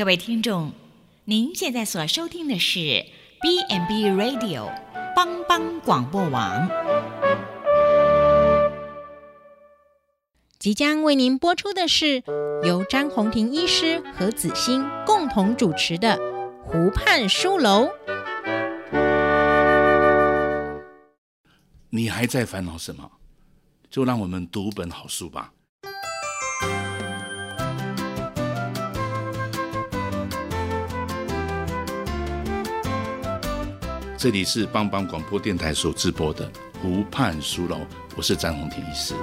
各位听众，您现在所收听的是 B&B Radio 帮帮广播网，即将为您播出的是由张宏庭医师和子欣共同主持的《湖畔书楼》。你还在烦恼什么？就让我们读本好书吧。这里是帮帮广播电台所直播的湖畔书楼，我是詹宏庭医师。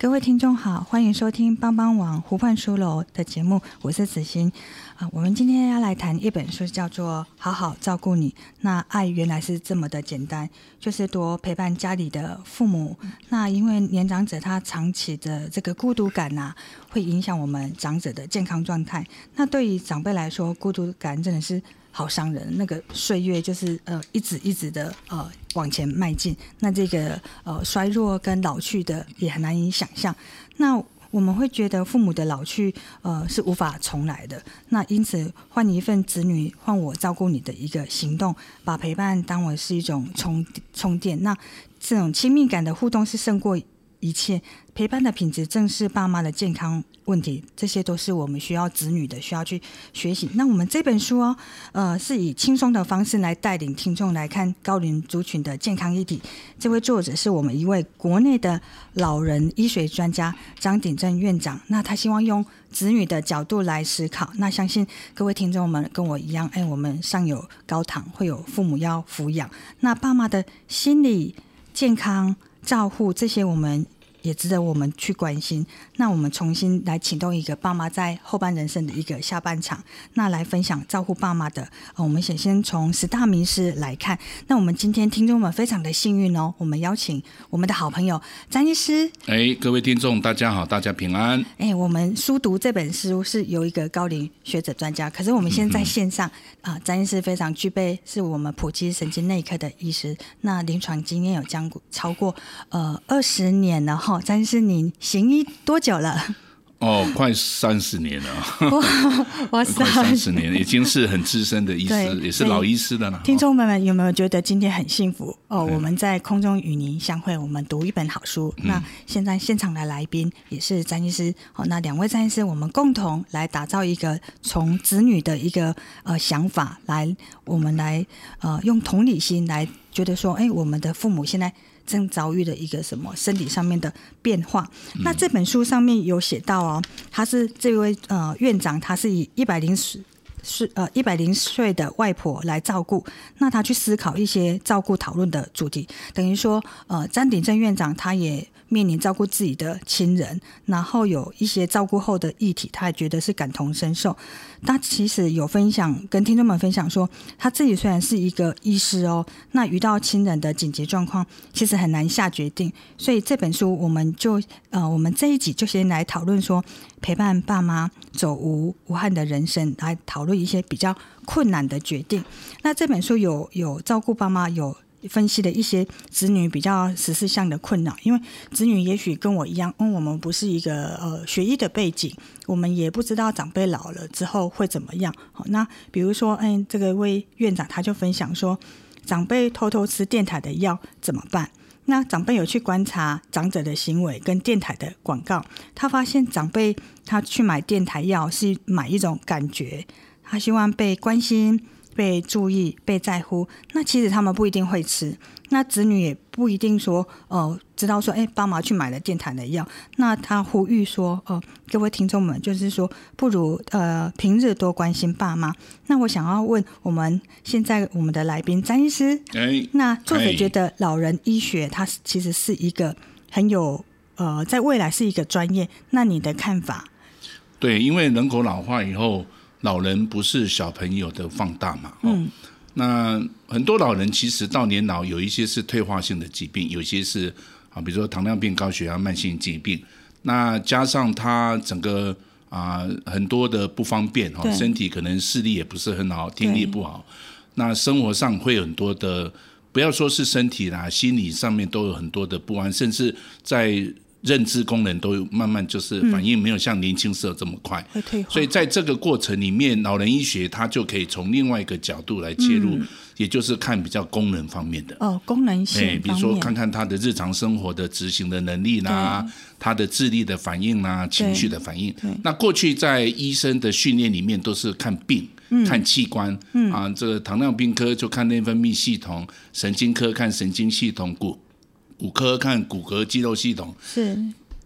各位听众好，欢迎收听帮帮网湖畔书楼的节目，我是子欣。啊，我们今天要来谈一本书，叫做《好好照顾你》。那爱原来是这么的简单，就是多陪伴家里的父母。那因为年长者他长期的这个孤独感呐、啊，会影响我们长者的健康状态。那对于长辈来说，孤独感真的是好伤人。那个岁月就是呃一直一直的呃往前迈进，那这个呃衰弱跟老去的也很难以想象。那我们会觉得父母的老去，呃，是无法重来的。那因此，换一份子女换我照顾你的一个行动，把陪伴当为是一种充充电。那这种亲密感的互动是胜过一切。陪伴的品质正是爸妈的健康问题，这些都是我们需要子女的需要去学习。那我们这本书哦，呃，是以轻松的方式来带领听众来看高龄族群的健康议题。这位作者是我们一位国内的老人医学专家张鼎正院长。那他希望用子女的角度来思考。那相信各位听众们跟我一样，哎，我们上有高堂，会有父母要抚养。那爸妈的心理健康照护这些，我们。也值得我们去关心。那我们重新来启动一个爸妈在后半人生的一个下半场，那来分享照顾爸妈的。我们先先从十大名师来看。那我们今天听众们非常的幸运哦，我们邀请我们的好朋友詹医师。哎，各位听众，大家好，大家平安。哎，我们书读这本书是由一个高龄学者专家，可是我们现在线上啊，詹、嗯呃、医师非常具备，是我们普及神经内科的医师，那临床经验有将超过呃二十年了。哦，詹医师，您行医多久了？哦，快三十年了。哇塞，快三十年了，已经是很资深的医师，也是老医师的了。听众们有没有觉得今天很幸福？哦，我们在空中与您相会，我们读一本好书。嗯、那现在现场的来宾也是詹医师。哦，那两位詹医师，我们共同来打造一个从子女的一个呃想法来，我们来呃用同理心来觉得说，哎，我们的父母现在。正遭遇的一个什么身体上面的变化？嗯、那这本书上面有写到哦，他是这位呃院长，他是以一百零岁呃一百零岁的外婆来照顾，那他去思考一些照顾讨论的主题，等于说呃詹鼎正院长他也。面临照顾自己的亲人，然后有一些照顾后的议题，他也觉得是感同身受。他其实有分享，跟听众们分享说，他自己虽然是一个医师哦，那遇到亲人的紧急状况，其实很难下决定。所以这本书，我们就呃，我们这一集就先来讨论说，陪伴爸妈走无无憾的人生，来讨论一些比较困难的决定。那这本书有有照顾爸妈有。分析了一些子女比较十四项的困扰，因为子女也许跟我一样，嗯，我们不是一个呃学医的背景，我们也不知道长辈老了之后会怎么样。好，那比如说，嗯，这个位院长他就分享说，长辈偷偷吃电台的药怎么办？那长辈有去观察长者的行为跟电台的广告，他发现长辈他去买电台药是买一种感觉，他希望被关心。被注意、被在乎，那其实他们不一定会吃，那子女也不一定说，呃，知道说，哎，爸妈去买了电台的药，那他呼吁说，呃，各位听众们，就是说，不如呃平日多关心爸妈。那我想要问我们现在我们的来宾詹医师，哎，那作者觉得老人医学它其实是一个很有呃，在未来是一个专业，那你的看法？对，因为人口老化以后。老人不是小朋友的放大嘛？嗯，那很多老人其实到年老，有一些是退化性的疾病，有些是啊，比如说糖尿病、高血压、慢性疾病。那加上他整个啊很多的不方便哈，身体可能视力也不是很好，听力不好。那生活上会有很多的，不要说是身体啦，心理上面都有很多的不安，甚至在认知功能都慢慢就是反应没有像年轻时候这么快。所以在这个过程里面，老人医学它就可以从另外一个角度来切入，也就是看比较功能方面的。哦，功能性，哎，比如说看看他的日常生活的执行的能力啦，他的智力的反应啦，情绪的反应。那过去在医生的训练里面都是看病。看器官，嗯、啊，这个糖尿病科就看内分泌系统，神经科看神经系统，骨骨科看骨骼肌肉系统。是，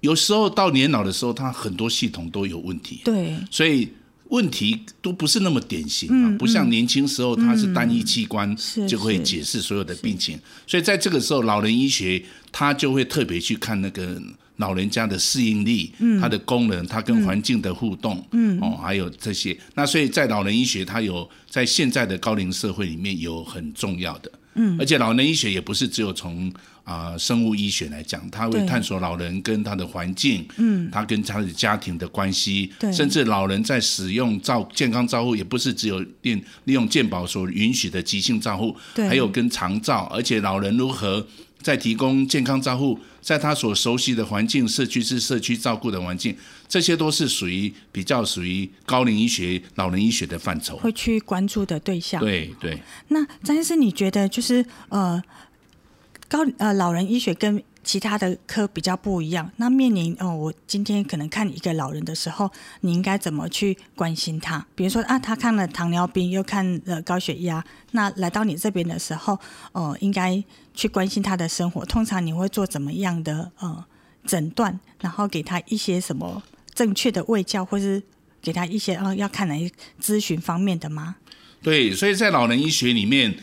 有时候到年老的时候，他很多系统都有问题。对，所以问题都不是那么典型啊，嗯、不像年轻时候它是单一器官就会解释所有的病情。所以在这个时候，老人医学他就会特别去看那个。老人家的适应力，嗯，他的功能，他跟环境的互动，嗯，哦，还有这些，那所以在老人医学，它有在现在的高龄社会里面有很重要的，嗯，而且老人医学也不是只有从啊生物医学来讲，他会探索老人跟他的环境，嗯，他跟他的家庭的关系，对，甚至老人在使用照健康照护，也不是只有利利用健保所允许的急性照护，对，还有跟长照，而且老人如何。在提供健康照护，在他所熟悉的环境，社区是社区照顾的环境，这些都是属于比较属于高龄医学、老人医学的范畴，会去关注的对象。对对。那张医师，你觉得就是呃高呃老人医学跟其他的科比较不一样，那面临哦，我今天可能看一个老人的时候，你应该怎么去关心他？比如说啊，他看了糖尿病，又看了高血压，那来到你这边的时候，哦、呃，应该去关心他的生活。通常你会做怎么样的呃诊断，然后给他一些什么正确的卫教，或是给他一些啊、呃、要看来咨询方面的吗？对，所以在老人医学里面。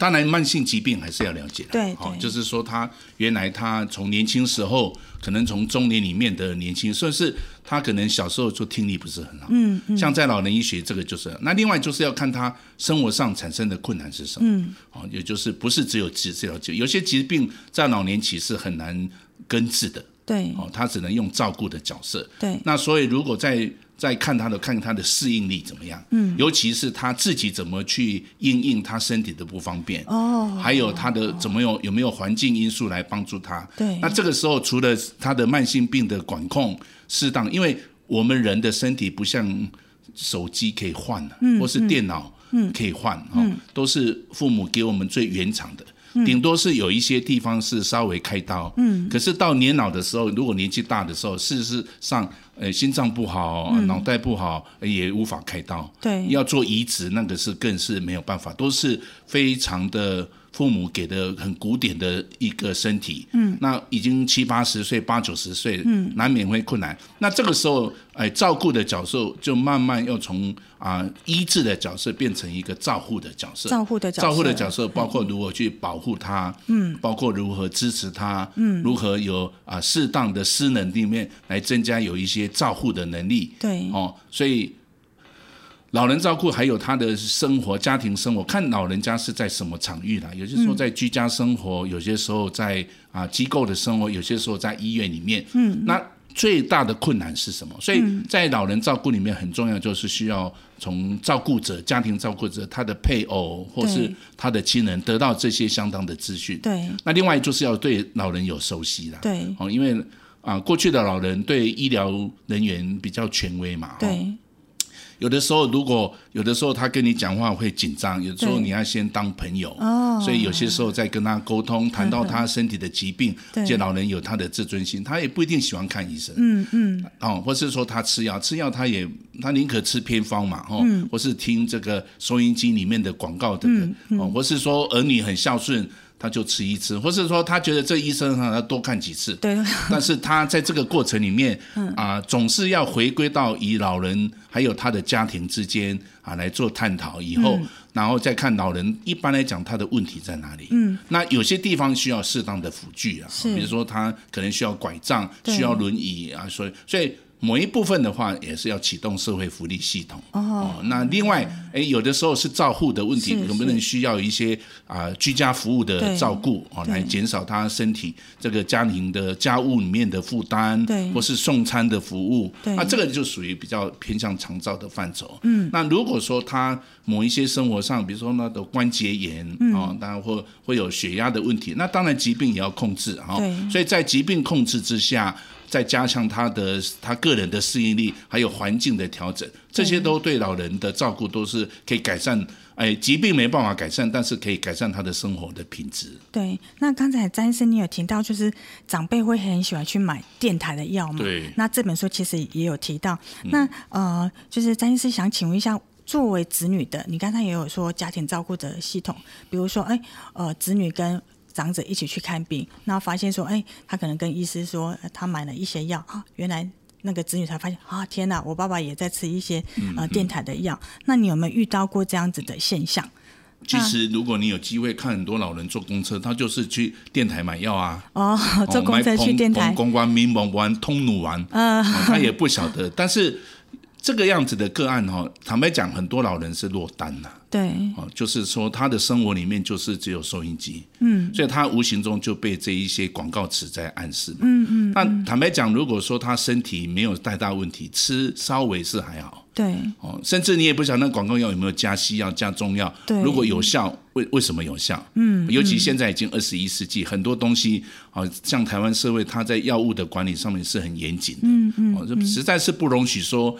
当然，慢性疾病还是要了解的。对，好，就是说他原来他从年轻时候，可能从中年里面的年轻，甚至他可能小时候就听力不是很好。嗯嗯。像在老人医学，这个就是那另外就是要看他生活上产生的困难是什么。嗯。哦，也就是不是只有治治疗就有些疾病在老年期是很难根治的。对。哦，他只能用照顾的角色。对。那所以如果在再看他的，看他的适应力怎么样，嗯，尤其是他自己怎么去应应他身体的不方便，哦，还有他的怎么有有没有环境因素来帮助他，对，那这个时候除了他的慢性病的管控适当，因为我们人的身体不像手机可以换的，嗯，或是电脑，嗯，可以换，嗯，都是父母给我们最原厂的。顶多是有一些地方是稍微开刀，嗯，可是到年老的时候，如果年纪大的时候，事实上，呃，心脏不好，脑袋不好，也无法开刀，对，要做移植，那个是更是没有办法，都是非常的。父母给的很古典的一个身体，嗯，那已经七八十岁、八九十岁，嗯，难免会困难。那这个时候，哎，照顾的角色就慢慢要从啊、呃、医治的角色变成一个照护的角色。照护的角色，照护的角色包括如何去保护他，嗯，包括如何支持他，嗯，如何有啊、呃、适当的失能里面来增加有一些照护的能力，对，哦，所以。老人照顾还有他的生活、家庭生活，看老人家是在什么场域啦。有些时候在居家生活，有些时候在啊机构的生活，有些时候在医院里面。嗯，那最大的困难是什么？所以在老人照顾里面很重要，就是需要从照顾者、家庭照顾者、他的配偶或是他的亲人得到这些相当的资讯。对。那另外就是要对老人有熟悉啦。对。哦，因为啊，过去的老人对医疗人员比较权威嘛。对。有的时候，如果有的时候他跟你讲话会紧张，有的时候你要先当朋友，所以有些时候在跟他沟通，谈到他身体的疾病，这老人有他的自尊心，他也不一定喜欢看医生，嗯嗯，哦，或是说他吃药，吃药他也他宁可吃偏方嘛，哦，或是听这个收音机里面的广告，这个，哦，或是说儿女很孝顺。他就吃一次，或是说他觉得这医生哈，他多看几次。对。但是他在这个过程里面，啊、呃，总是要回归到以老人还有他的家庭之间啊来做探讨，以后、嗯、然后再看老人一般来讲他的问题在哪里。嗯。那有些地方需要适当的辅具啊，比如说他可能需要拐杖，需要轮椅啊，所以所以某一部分的话，也是要启动社会福利系统。哦，那另外，哎，有的时候是照护的问题，能不能需要一些啊、呃、居家服务的照顾哦，来减少他身体这个家庭的家务里面的负担，对，或是送餐的服务，对，那这个就属于比较偏向长照的范畴。嗯，那如果说他某一些生活上，比如说那的关节炎啊、当然会会有血压的问题，那当然疾病也要控制哈。对，所以在疾病控制之下。再加强他的他个人的适应力，还有环境的调整，这些都对老人的照顾都是可以改善。哎，疾病没办法改善，但是可以改善他的生活的品质。对，那刚才詹医生你有提到，就是长辈会很喜欢去买电台的药嘛？对。那这本书其实也有提到。那呃，就是詹医师想请问一下，作为子女的，你刚才也有说家庭照顾的系统，比如说，哎，呃，子女跟长者一起去看病，然后发现说，哎，他可能跟医师说他买了一些药啊，原来那个子女才发现啊，天哪，我爸爸也在吃一些呃电台的药。那你有没有遇到过这样子的现象？其实，如果你有机会看很多老人坐公车，他就是去电台买药啊。哦，坐公车去电台，公关民盟玩通努玩，嗯，他也不晓得。但是这个样子的个案哈，坦白讲，很多老人是落单呐。对，哦，就是说他的生活里面就是只有收音机，嗯，所以他无形中就被这一些广告词在暗示嘛，嗯嗯。那坦白讲，如果说他身体没有太大问题，吃稍微是还好，对，哦，甚至你也不晓得那广告药有没有加西药、加中药，对，如果有效，为为什么有效？嗯，尤其现在已经二十一世纪，很多东西，啊，像台湾社会，它在药物的管理上面是很严谨的，嗯嗯，哦，实在是不容许说。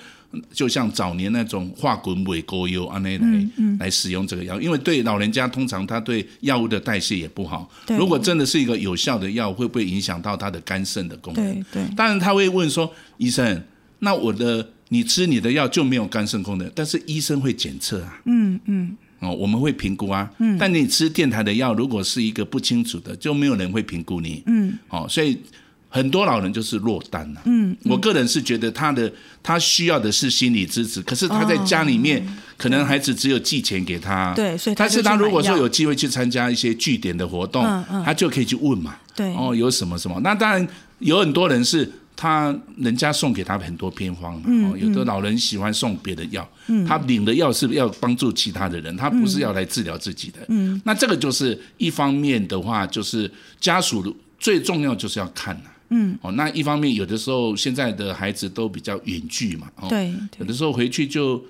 就像早年那种化滚尾沟油啊那来、来使用这个药，因为对老人家通常他对药物的代谢也不好。如果真的是一个有效的药，会不会影响到他的肝肾的功能？对对。当然他会问说，医生，那我的你吃你的药就没有肝肾功能？但是医生会检测啊。嗯嗯。哦，我们会评估啊。嗯。但你吃电台的药，如果是一个不清楚的，就没有人会评估你。嗯。哦，所以。很多老人就是落单了。嗯，我个人是觉得他的他需要的是心理支持，可是他在家里面可能孩子只有寄钱给他。对，所以但是他如果说有机会去参加一些据点的活动，他就可以去问嘛。对，哦，有什么什么？那当然有很多人是他人家送给他很多偏方，哦，有的老人喜欢送别的药，他领的药是要帮助其他的人，他不是要来治疗自己的。嗯，那这个就是一方面的话，就是家属最重要就是要看呐。嗯，哦，那一方面有的时候现在的孩子都比较远距嘛，哦，对，有的时候回去就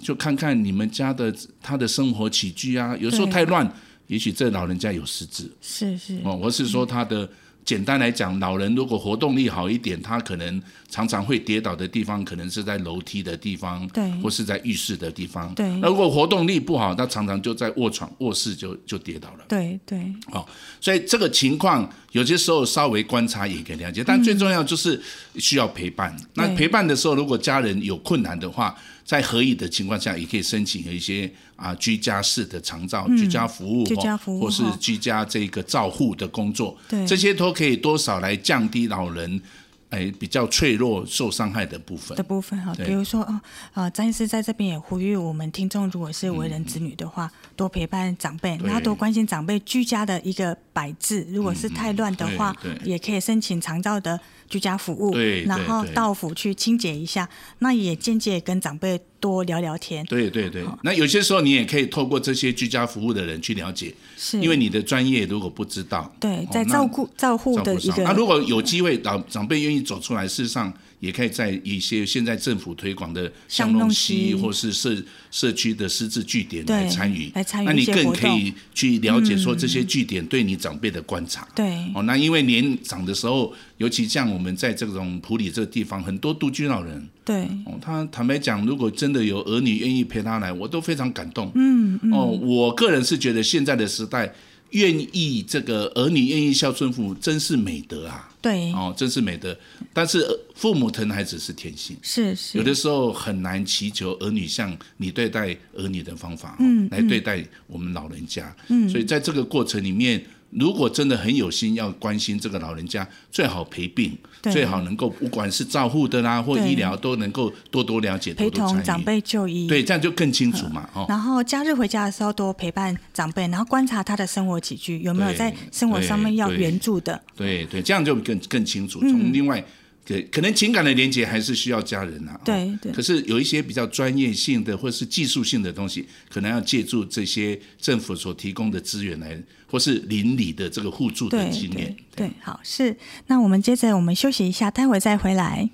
就看看你们家的他的生活起居啊，有时候太乱，也许这老人家有失智，是是，哦，我是说他的。简单来讲，老人如果活动力好一点，他可能常常会跌倒的地方，可能是在楼梯的地方，对，或是在浴室的地方。对，那如果活动力不好，他常常就在卧床、卧室就就跌倒了。对对。哦，所以这个情况有些时候稍微观察也可以了解，但最重要就是需要陪伴。嗯、那陪伴的时候，如果家人有困难的话，在合意的情况下，也可以申请一些啊居家式的长照、嗯、居家服务，居家服务或是居家这个照护的工作，对，这些都可以多少来降低老人。哎，比较脆弱、受伤害的部分。的部分哈，比如说啊啊，张医师在这边也呼吁我们听众，如果是为人子女的话，嗯、多陪伴长辈，然后多关心长辈居家的一个摆置。如果是太乱的话，嗯、也可以申请长照的居家服务，对，然后到府去清洁一下。那也间接跟长辈多聊聊天。对对对，那有些时候你也可以透过这些居家服务的人去了解，是因为你的专业如果不知道，对，在照顾照护的一个，那如果有机会，长长辈愿意走出来，事实上。也可以在一些现在政府推广的巷弄 C 或是社社区的失智据点来参与，来参与，那你更可以去了解说这些据点对你长辈的观察。对，哦，那因为年长的时候，尤其像我们在这种埔里这个地方，很多独居老人，对，哦，他坦白讲，如果真的有儿女愿意陪他来，我都非常感动。嗯，哦，我个人是觉得现在的时代。愿意这个儿女愿意孝顺父母，真是美德啊！对，哦，真是美德。但是父母疼孩子是天性，是是，有的时候很难祈求儿女像你对待儿女的方法，嗯，来对待我们老人家。嗯，所以在这个过程里面。如果真的很有心要关心这个老人家，最好陪病，最好能够不管是照护的啦或医疗，都能够多多了解，陪同长辈就医，对，这样就更清楚嘛。哦，然后假日回家的时候多陪伴长辈，然后观察他的生活起居有没有在生活上面要援助的。对对，对，这样就更更清楚。从另外。对，可能情感的连接还是需要家人呐、啊。对对。可是有一些比较专业性的或是技术性的东西，可能要借助这些政府所提供的资源来，或是邻里的这个互助的经验。对，对，对，好，是。那我们接着我们休息一下，待会再回来。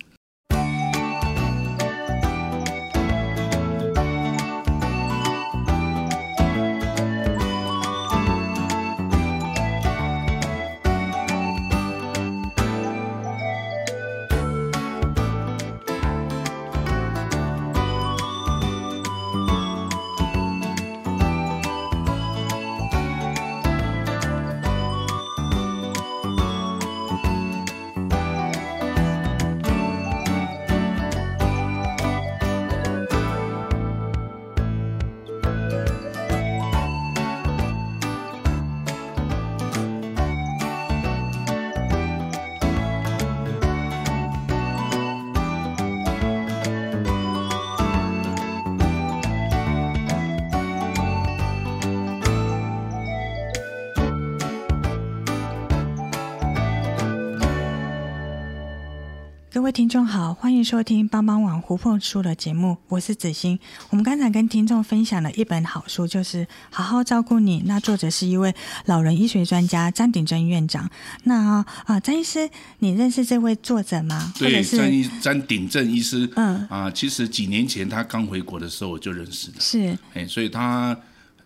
位听众好，欢迎收听帮帮网胡凤书的节目，我是子欣。我们刚才跟听众分享了一本好书，就是《好好照顾你》。那作者是一位老人医学专家詹鼎正院长。那啊，詹医师，你认识这位作者吗？对，詹医詹鼎正医师。嗯啊，其实几年前他刚回国的时候我就认识了。是，哎，所以他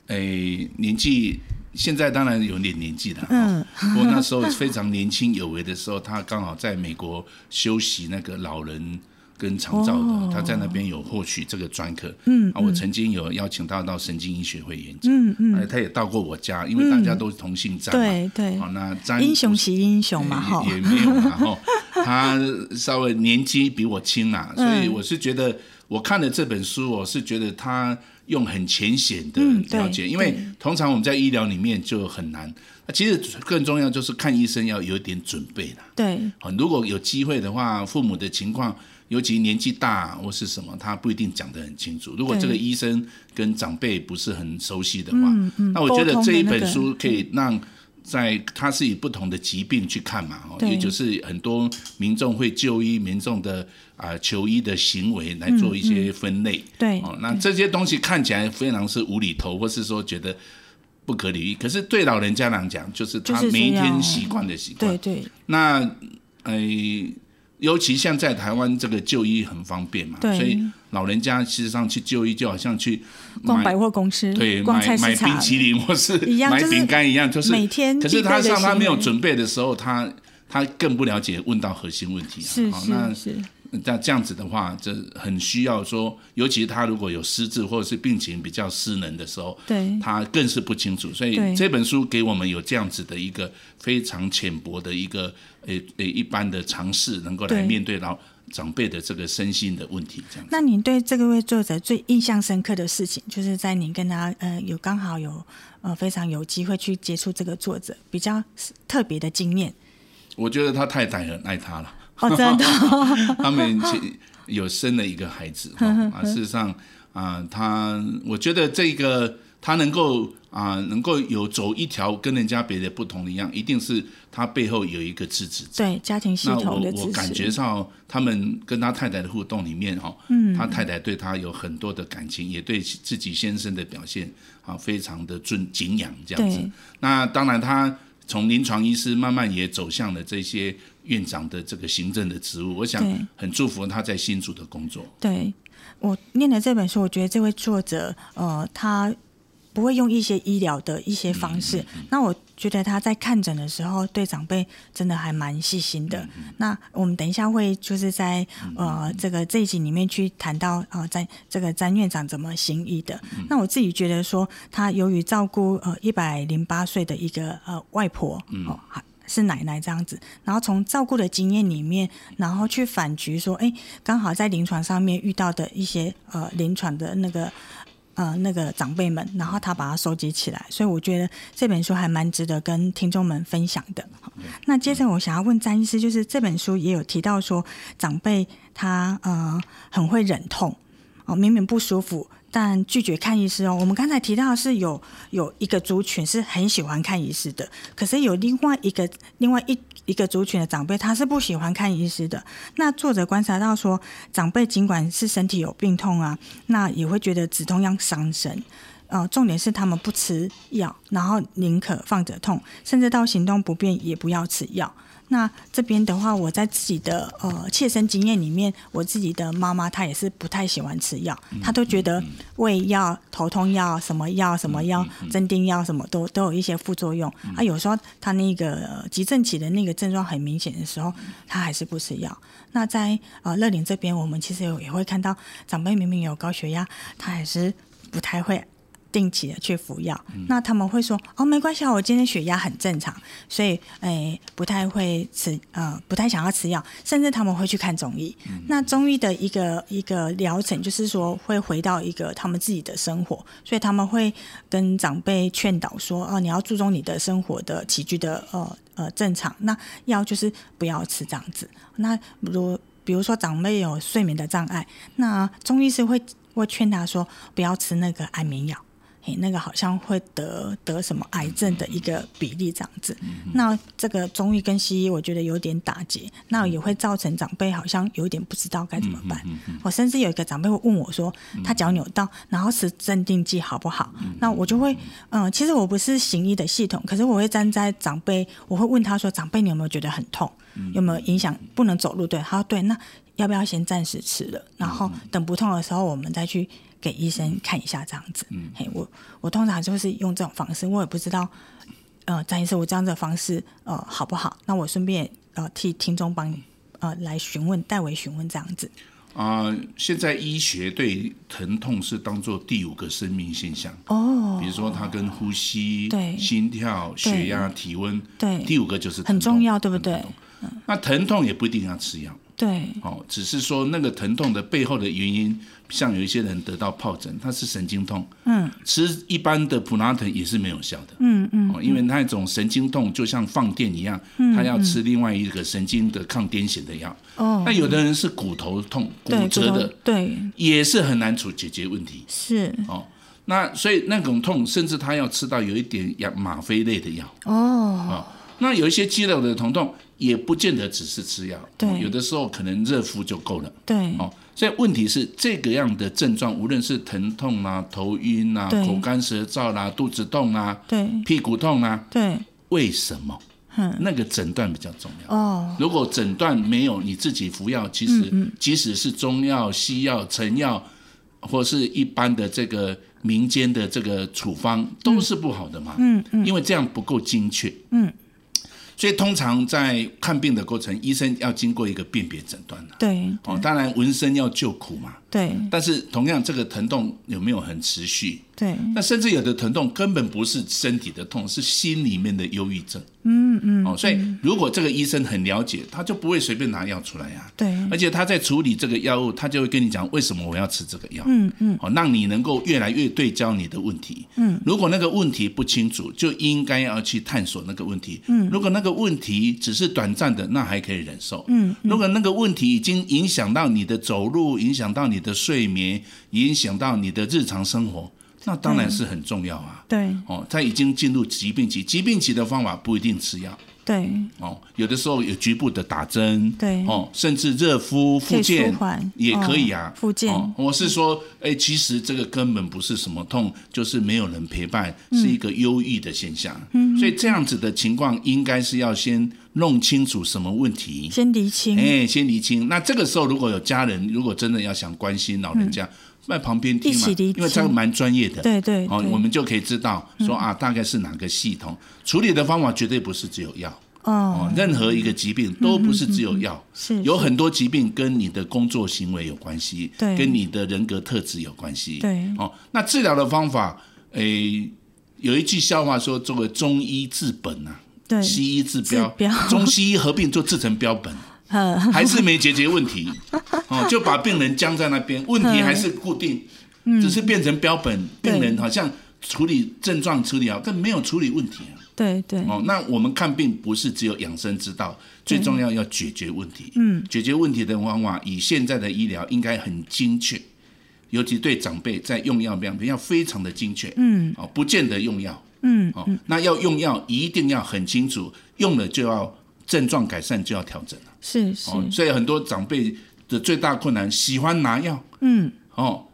哎年纪。现在当然有点年纪了，嗯，不过那时候非常年轻有为的时候，他刚好在美国修习那个老人跟长照的，哦、他在那边有获取这个专科，嗯，啊，我曾经有邀请他到神经医学会演讲，嗯嗯，他也到过我家，因为大家都是同姓张嘛，对对，好，那张英雄惜英雄嘛，哈，也没有，然后 他稍微年纪比我轻啊，所以我是觉得我看了这本书，我是觉得他。用很浅显的了解，因为通常我们在医疗里面就很难。那其实更重要就是看医生要有点准备啦。对，如果有机会的话，父母的情况，尤其年纪大或是什么，他不一定讲得很清楚。如果这个医生跟长辈不是很熟悉的话，那我觉得这一本书可以让。在他是以不同的疾病去看嘛，哦，也就是很多民众会就医，民众的啊求医的行为来做一些分类，对，哦，那这些东西看起来非常是无厘头，或是说觉得不可理喻，可是对老人家来讲，就是他每一天习惯的习惯，对对。那诶，尤其像在台湾这个就医很方便嘛，所以。老人家事实上去就医，就好像去逛百货公司，对，买买冰淇淋或是买饼干一样，就是每天。可是他上他没有准备的时候，他他更不了解问到核心问题啊。是是是。那这样子的话，这很需要说，尤其他如果有失智或者是病情比较失能的时候，对，他更是不清楚。所以这本书给我们有这样子的一个非常浅薄的一个诶诶一般的尝试，能够来面对到。长辈的这个身心的问题，这样。那您对这个位作者最印象深刻的事情，就是在您跟他呃有刚好有呃非常有机会去接触这个作者，比较特别的经验。我觉得他太太很爱他了。哦，真的。他们有生了一个孩子啊，事实上啊，他我觉得这个。他能够啊，能够有走一条跟人家别的不同的一样，一定是他背后有一个支持者。对，家庭系统的支持。我我感觉上，他们跟他太太的互动里面哈，嗯，他太太对他有很多的感情，也对自己先生的表现啊，非常的尊敬仰这样子。那当然，他从临床医师慢慢也走向了这些院长的这个行政的职务。我想很祝福他在新组的工作。对，我念了这本书，我觉得这位作者呃，他。不会用一些医疗的一些方式，那我觉得他在看诊的时候对长辈真的还蛮细心的。那我们等一下会就是在呃这个这一集里面去谈到呃在这个詹院长怎么行医的。嗯、那我自己觉得说，他由于照顾呃一百零八岁的一个呃外婆哦，是奶奶这样子，然后从照顾的经验里面，然后去反局说，哎，刚好在临床上面遇到的一些呃临床的那个。呃，那个长辈们，然后他把它收集起来，所以我觉得这本书还蛮值得跟听众们分享的。那接着我想要问詹医师，就是这本书也有提到说，长辈他呃很会忍痛哦，明明不舒服，但拒绝看医师哦。我们刚才提到的是有有一个族群是很喜欢看医师的，可是有另外一个另外一一个族群的长辈他是不喜欢看医师的。那作者观察到说，长辈尽管是身体有病痛啊，那也会觉得止痛药伤身。呃，重点是他们不吃药，然后宁可放着痛，甚至到行动不便也不要吃药。那这边的话，我在自己的呃切身经验里面，我自己的妈妈她也是不太喜欢吃药，她都觉得胃药、头痛药、什么药、什么药、镇定药什么都都有一些副作用啊。有时候她那个急症期的那个症状很明显的时候，她还是不吃药。那在呃乐龄这边，我们其实有也会看到长辈明明有高血压，他还是不太会。定期的去服药，那他们会说哦，没关系，我今天血压很正常，所以诶、欸、不太会吃呃不太想要吃药，甚至他们会去看中医。嗯、那中医的一个一个疗程就是说会回到一个他们自己的生活，所以他们会跟长辈劝导说哦，你要注重你的生活的起居的呃呃正常，那药就是不要吃这样子。那如比如说长辈有睡眠的障碍，那中医师会会劝他说不要吃那个安眠药。那个好像会得得什么癌症的一个比例这样子，那这个中医跟西医我觉得有点打结，那也会造成长辈好像有点不知道该怎么办。我甚至有一个长辈会问我说，他脚扭到，然后吃镇定剂好不好？那我就会，嗯，其实我不是行医的系统，可是我会站在长辈，我会问他说，长辈你有没有觉得很痛？有没有影响不能走路？对，他说对，那要不要先暂时吃了，然后等不痛的时候我们再去。给医生看一下，这样子。嗯，嘿，我我通常就是用这种方式，我也不知道，呃，张医生，我这样的方式，呃，好不好？那我顺便呃替听众帮你呃来询问，代为询问这样子。啊、呃，现在医学对疼痛是当做第五个生命现象哦，比如说它跟呼吸、对心跳、血压、体温，对，第五个就是很重要，对不对？嗯、那疼痛也不一定要吃药。对，哦，只是说那个疼痛的背后的原因，像有一些人得到疱疹，他是神经痛，嗯，吃一般的普拉疼也是没有效的，嗯嗯，哦，因为那种神经痛就像放电一样，嗯，他要吃另外一个神经的抗癫痫的药，哦，那有的人是骨头痛，骨折的，对，也是很难处解决问题，是，哦，那所以那种痛，甚至他要吃到有一点药吗啡类的药，哦，哦，那有一些肌肉的疼痛。也不见得只是吃药，对，有的时候可能热敷就够了，对，哦，所以问题是这个样的症状，无论是疼痛啊、头晕啊、口干舌燥啦、肚子痛啊、对，屁股痛啊，对，为什么？那个诊断比较重要。哦。如果诊断没有，你自己服药，其实即使是中药、西药、成药，或是一般的这个民间的这个处方，都是不好的嘛，嗯嗯，因为这样不够精确，嗯。所以通常在看病的过程，医生要经过一个辨别诊断的。对。哦，当然闻声要救苦嘛。对。但是同样，这个疼痛有没有很持续？对。那甚至有的疼痛根本不是身体的痛，是心里面的忧郁症。嗯嗯。哦，所以如果这个医生很了解，他就不会随便拿药出来呀。对。而且他在处理这个药物，他就会跟你讲为什么我要吃这个药。嗯嗯。哦，让你能够越来越对焦你的问题。嗯。如果那个问题不清楚，就应该要去探索那个问题。嗯。如果那个问题只是短暂的，那还可以忍受。嗯，如果那个问题已经影响到你的走路，影响到你的睡眠，影响到你的日常生活，那当然是很重要啊。对，哦，他已经进入疾病期，疾病期的方法不一定吃药。对，哦，有的时候有局部的打针，对，哦，甚至热敷、复健也可以啊。复健，我是说，哎，其实这个根本不是什么痛，就是没有人陪伴，是一个忧郁的现象。嗯，所以这样子的情况，应该是要先弄清楚什么问题，先厘清，哎，先厘清。那这个时候如果有家人，如果真的要想关心老人家，在旁边听嘛，因为这个蛮专业的，对对，哦，我们就可以知道说啊，大概是哪个系统。处理的方法，绝对不是只有药。哦，任何一个疾病都不是只有药，是有很多疾病跟你的工作行为有关系，对，跟你的人格特质有关系，对。哦，那治疗的方法，诶，有一句笑话说，作为中医治本啊，对，西医治标，中西医合并就治成标本，还是没解决问题，哦，就把病人僵在那边，问题还是固定，只是变成标本，病人好像处理症状处理好，但没有处理问题啊。对对。哦，那我们看病不是只有养生之道，最重要要解决问题。嗯，解决问题的方法，以现在的医疗应该很精确，尤其对长辈在用药方面要非常的精确，嗯，哦，不见得用药，嗯，哦，那要用药一定要很清楚，用了就要症状改善就要调整了，是是，哦，所以很多长辈的最大困难喜欢拿药，嗯，哦，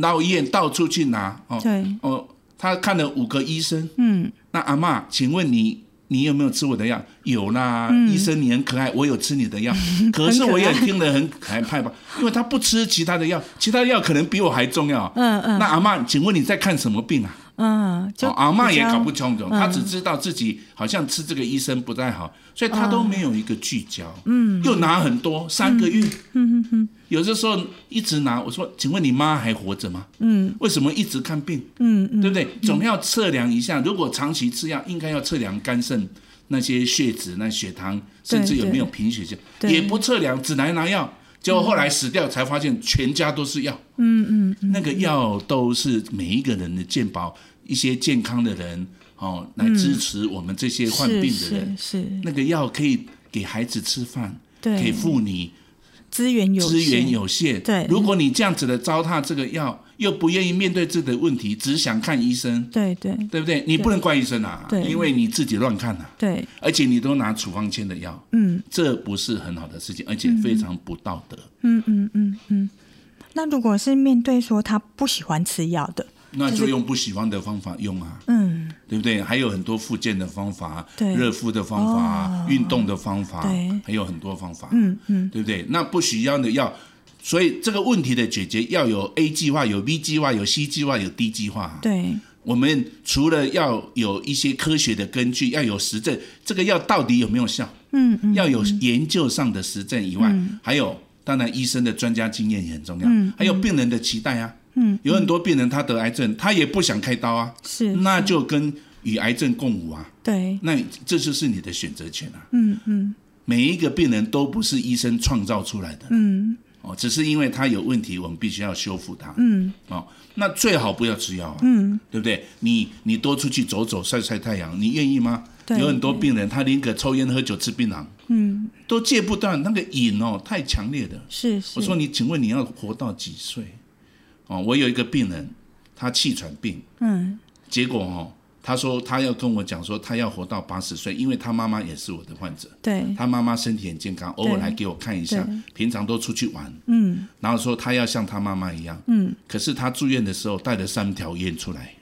到医院到处去拿，哦，对，哦，他看了五个医生，嗯，那阿嬷，请问你？你有没有吃我的药？有啦，嗯、医生你很可爱，我有吃你的药。可是我也听得很害怕吧，因为他不吃其他的药，其他的药可能比我还重要。嗯嗯。那阿嬷，请问你在看什么病啊？嗯，就、哦、阿嬷也搞不清楚，她、嗯、只知道自己好像吃这个医生不太好，所以她都没有一个聚焦。嗯。又拿很多，三个月。嗯嗯嗯。有的时候一直拿，我说，请问你妈还活着吗？嗯。为什么一直看病？嗯嗯。对不对？总要测量一下，如果长期吃药，应该要测量肝肾那些血脂、那血糖，甚至有没有贫血症。也不测量，只来拿药，结果后来死掉，才发现全家都是药。嗯嗯。那个药都是每一个人的健保，一些健康的人哦，来支持我们这些患病的人。是。那个药可以给孩子吃饭，对，给妇女。资源有，资源有限。对，如果你这样子的糟蹋这个药，又不愿意面对自己的问题，只想看医生，对对，对不对？你不能怪医生啊，对，因为你自己乱看啊，对，而且你都拿处方签的药，嗯，这不是很好的事情，而且非常不道德。嗯嗯嗯嗯。那如果是面对说他不喜欢吃药的？那就用不喜欢的方法用啊，嗯，对不对？还有很多复健的方法，对，热敷的方法，运动的方法，对，还有很多方法，嗯嗯，对不对？那不需要的药，所以这个问题的解决要有 A 计划，有 B 计划，有 C 计划，有 D 计划。对，我们除了要有一些科学的根据，要有实证，这个药到底有没有效？嗯嗯，要有研究上的实证以外，还有当然医生的专家经验也很重要，嗯，还有病人的期待啊。嗯，有很多病人他得癌症，他也不想开刀啊，是，那就跟与癌症共舞啊，对，那这就是你的选择权啊，嗯嗯，每一个病人都不是医生创造出来的，嗯，哦，只是因为他有问题，我们必须要修复他，嗯，哦，那最好不要吃药啊，嗯，对不对？你你多出去走走，晒晒太阳，你愿意吗？有很多病人他宁可抽烟喝酒吃槟榔，嗯，都戒不断，那个瘾哦太强烈的，是是，我说你，请问你要活到几岁？哦，我有一个病人，他气喘病，嗯，结果哦，他说他要跟我讲说，他要活到八十岁，因为他妈妈也是我的患者，对，他妈妈身体很健康，偶尔来给我看一下，平常都出去玩，嗯，然后说他要像他妈妈一样，嗯，可是他住院的时候带了三条烟出来，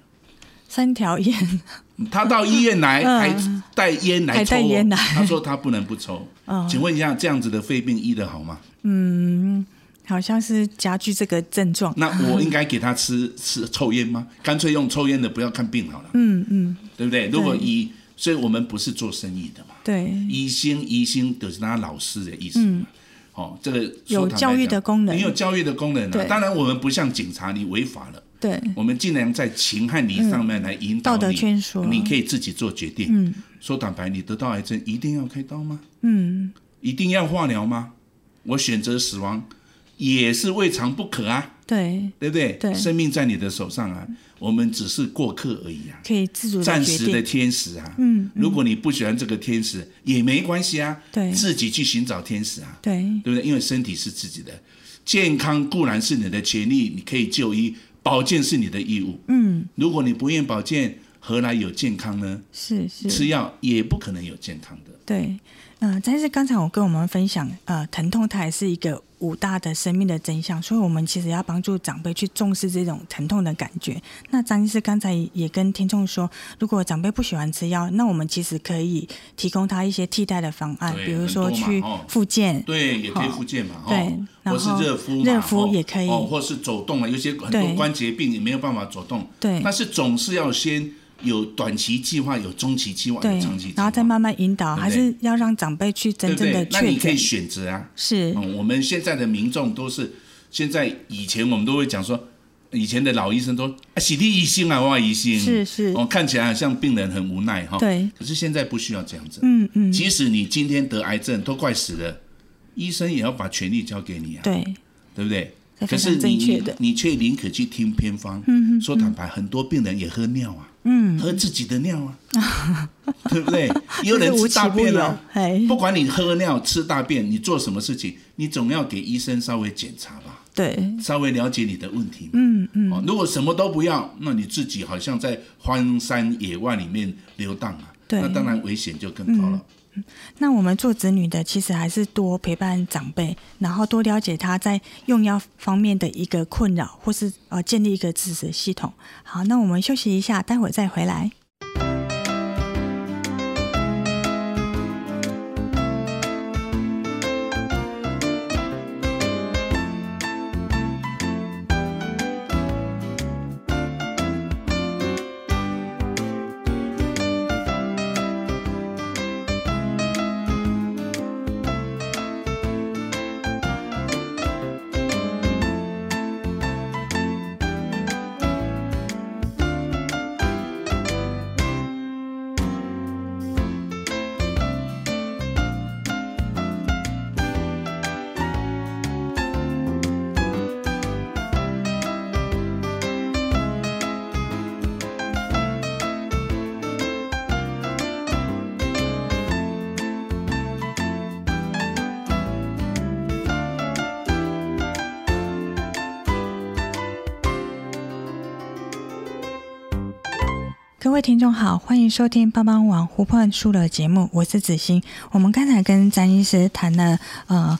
三条烟，他到医院来还带烟来抽，他说他不能不抽，嗯，请问一下，这样子的肺病医得好吗？嗯。好像是加剧这个症状。那我应该给他吃吃抽烟吗？干脆用抽烟的，不要看病好了。嗯嗯，对不对？如果以，所以我们不是做生意的嘛。对。医生医生都是他老师的意思。嗯。哦，这个有教育的功能。你有教育的功能啊。当然，我们不像警察，你违法了。对。我们尽量在情和理上面来引导你。道德劝说。你可以自己做决定。嗯。说坦白，你得到癌症一定要开刀吗？嗯。一定要化疗吗？我选择死亡。也是未尝不可啊，对，对不对？对，生命在你的手上啊，我们只是过客而已啊，可以自主暂时的天使啊，嗯，如果你不喜欢这个天使也没关系啊，对，自己去寻找天使啊，对，对不对？因为身体是自己的，健康固然是你的权利，你可以就医，保健是你的义务，嗯，如果你不愿保健，何来有健康呢？是是，吃药也不可能有健康的，对。嗯、呃，但是刚才我跟我们分享，呃，疼痛它也是一个五大的生命的真相，所以我们其实要帮助长辈去重视这种疼痛的感觉。那张医师刚才也跟听众说，如果长辈不喜欢吃药，那我们其实可以提供他一些替代的方案，比如说去复健，对，也可以复健嘛，对，或是热敷，热敷也可以，或是走动啊，有些很多关节病也没有办法走动，对，但是总是要先。有短期计划，有中期计划，有长期计划，然后再慢慢引导，对对，还是要让长辈去真正的确诊。那你可以选择啊，是、嗯。我们现在的民众都是，现在以前我们都会讲说，以前的老医生都啊，洗地医心啊，外医心，是是，哦，看起来好像病人很无奈哈。对。可是现在不需要这样子。嗯嗯。即使你今天得癌症，都快死了，医生也要把权力交给你啊。对。对不对？可是你你却宁可去听偏方。嗯，说坦白，很多病人也喝尿啊，嗯，喝自己的尿啊，对不对？也有人吃大便啊。不管你喝尿吃大便，你做什么事情，你总要给医生稍微检查吧。对，稍微了解你的问题。嗯嗯。如果什么都不要，那你自己好像在荒山野外里面游荡啊。对，那当然危险就更高了。那我们做子女的，其实还是多陪伴长辈，然后多了解他在用药方面的一个困扰，或是呃建立一个知识系统。好，那我们休息一下，待会再回来。各位听众好，欢迎收听帮帮网湖畔书的节目，我是子欣。我们刚才跟詹医师谈了，呃。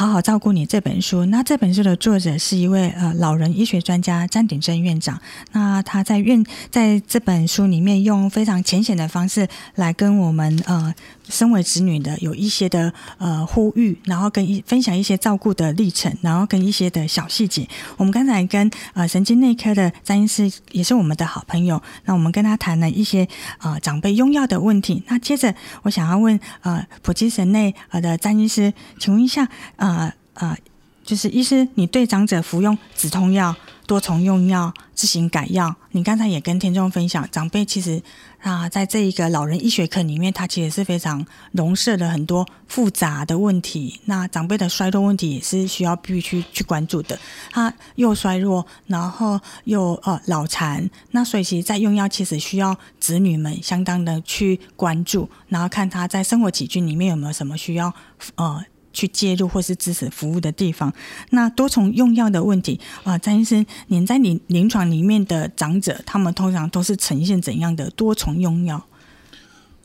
好好照顾你这本书。那这本书的作者是一位呃老人医学专家詹鼎正院长。那他在院在这本书里面用非常浅显的方式来跟我们呃身为子女的有一些的呃呼吁，然后跟一分享一些照顾的历程，然后跟一些的小细节。我们刚才跟呃神经内科的詹医师也是我们的好朋友，那我们跟他谈了一些呃长辈用药的问题。那接着我想要问呃普及神内呃的詹医师，请问一下。啊啊，就是医师，你对长者服用止痛药、多重用药、自行改药，你刚才也跟听众分享，长辈其实啊，在这一个老人医学课里面，他其实是非常容涉了很多复杂的问题。那长辈的衰弱问题也是需要必须去关注的。他又衰弱，然后又呃脑残，那所以其实，在用药其实需要子女们相当的去关注，然后看他在生活起居里面有没有什么需要呃。去介入或是支持服务的地方，那多重用药的问题啊，詹医生，您在临临床里面的长者，他们通常都是呈现怎样的多重用药？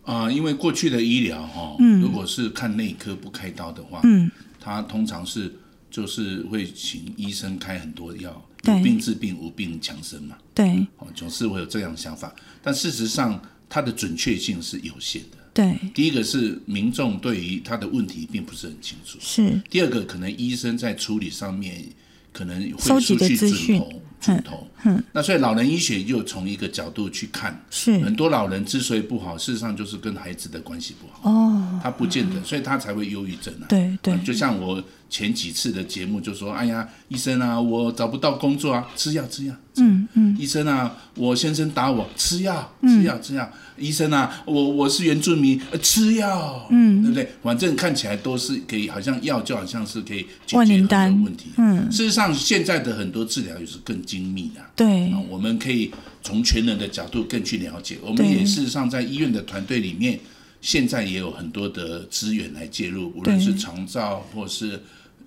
啊，因为过去的医疗哈，嗯，如果是看内科不开刀的话，嗯，他通常是就是会请医生开很多药，有病治病，无病强身嘛，对，哦，总是会有这样想法，但事实上它的准确性是有限的。对，第一个是民众对于他的问题并不是很清楚。是。第二个，可能医生在处理上面可能会出去准头，准头。嗯。那所以老人医学又从一个角度去看，是很多老人之所以不好，事实上就是跟孩子的关系不好。哦。他不见得，所以他才会忧郁症啊。对对。就像我前几次的节目就说：“哎呀，医生啊，我找不到工作啊，吃药吃药。”嗯嗯。医生啊，我先生打我，吃药吃药吃药。医生啊，我我是原住民，吃药，嗯，对不对？反正看起来都是可以，好像药就好像是可以解决很多问题。嗯，事实上，现在的很多治疗也是更精密啊。对，我们可以从全人的角度更去了解。我们也事实上在医院的团队里面，现在也有很多的资源来介入，无论是长照或是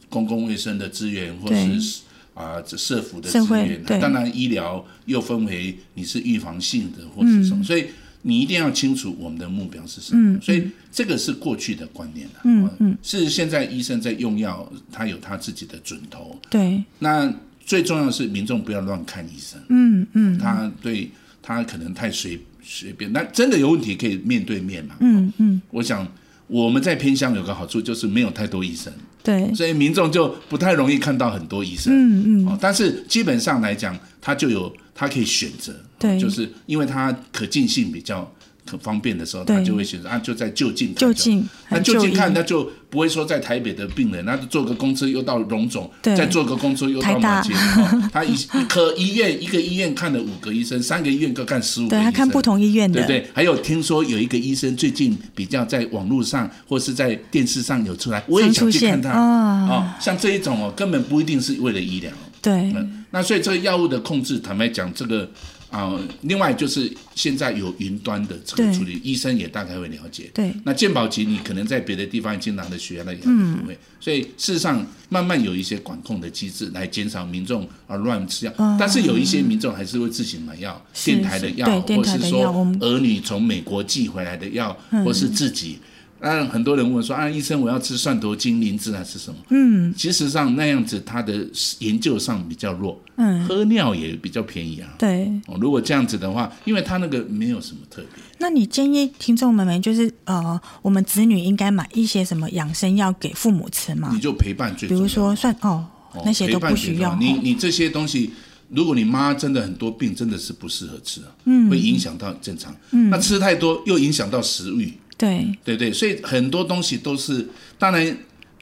公共卫生的资源，或是啊这社福的资源。当然，医疗又分为你是预防性的或是什么，所以。你一定要清楚我们的目标是什么，嗯、所以这个是过去的观念了。嗯嗯，是现在医生在用药，他有他自己的准头。对，那最重要的是民众不要乱看医生。嗯嗯，他对他可能太随随便，那真的有问题可以面对面嘛。嗯嗯，我想我们在偏乡有个好处就是没有太多医生，对，所以民众就不太容易看到很多医生。嗯嗯，但是基本上来讲，他就有他可以选择。对，就是因为他可近性比较可方便的时候，他就会选择啊，就在就近看就近那就近看，他就不会说在台北的病人，那就坐个公车又到荣总，再坐个公车又到马街、哦。他一一科医院一个医院看了五个医生，三个医院各看十五个医生。对他看不同医院的，对不对？还有听说有一个医生最近比较在网络上或是在电视上有出来，我也想去看他啊、哦。像这一种哦，根本不一定是为了医疗。对、嗯，那所以这个药物的控制，坦白讲，这个啊、呃，另外就是现在有云端的这个处理，医生也大概会了解。对，那健保局你可能在别的地方已经拿了血压的药不会，所以事实上慢慢有一些管控的机制来减少民众啊乱吃药、嗯，但是有一些民众还是会自行买药，电台的药，或是说儿女从美国寄回来的药，或是自己。啊，很多人问说啊，医生，我要吃蒜头精灵芝还是什么？嗯，其实上那样子，它的研究上比较弱。嗯，喝尿也比较便宜啊。对，哦，如果这样子的话，因为它那个没有什么特别。那你建议听众们们，就是呃，我们子女应该买一些什么养生药给父母吃吗？你就陪伴最。比如说蒜哦，哦，那些都不需要。你你这些东西，如果你妈真的很多病，真的是不适合吃啊，嗯，会影响到正常。嗯，那吃太多又影响到食欲。对对对，所以很多东西都是，当然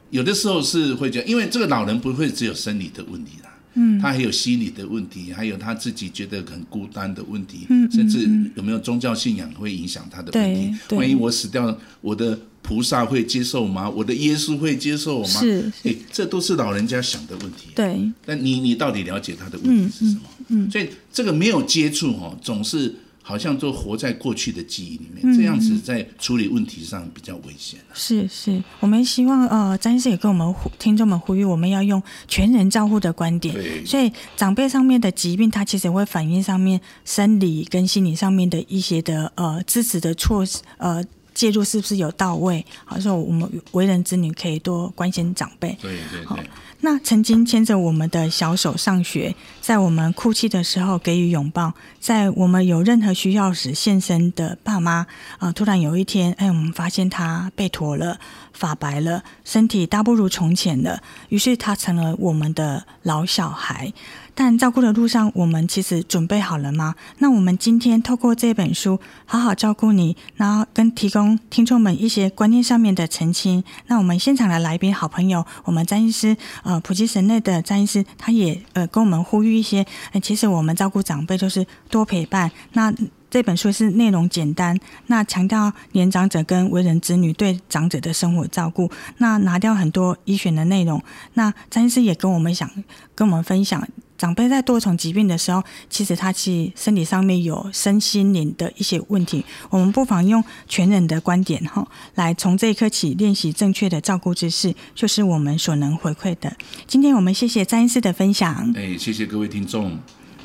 有的时候是会这样，因为这个老人不会只有生理的问题啦，嗯，他还有心理的问题，还有他自己觉得很孤单的问题，嗯，甚至有没有宗教信仰会影响他的问题。对，万一我死掉了，我的菩萨会接受吗？我的耶稣会接受我吗？是，哎，这都是老人家想的问题。对，但你你到底了解他的问题是什么？嗯，嗯，所以这个没有接触哦，总是。好像都活在过去的记忆里面，这样子在处理问题上比较危险。是是，我们希望呃，詹医师也跟我们听众们呼吁，我们要用全人照护的观点。对。所以长辈上面的疾病，它其实会反映上面生理跟心理上面的一些的呃支持的措施呃介入是不是有到位？好，说我们为人子女可以多关心长辈。对对对。那曾经牵着我们的小手上学，在我们哭泣的时候给予拥抱，在我们有任何需要时现身的爸妈，啊、呃，突然有一天，哎，我们发现他背驼了，发白了，身体大不如从前了，于是他成了我们的老小孩。但照顾的路上，我们其实准备好了吗？那我们今天透过这本书，好好照顾你，然后跟提供听众们一些观念上面的澄清。那我们现场的来宾好朋友，我们詹医师，呃，普及神内的詹医师，他也呃跟我们呼吁一些，呃，其实我们照顾长辈就是多陪伴。那这本书是内容简单，那强调年长者跟为人子女对长者的生活照顾，那拿掉很多医学的内容。那詹医师也跟我们想跟我们分享。长辈在多重疾病的时候，其实他其实身体上面有身心灵的一些问题。我们不妨用全人的观点哈，来从这一刻起练习正确的照顾知识，就是我们所能回馈的。今天我们谢谢詹医师的分享。哎，谢谢各位听众。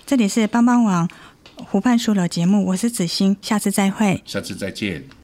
这里是帮帮网湖畔书楼节目，我是子欣，下次再会。下次再见。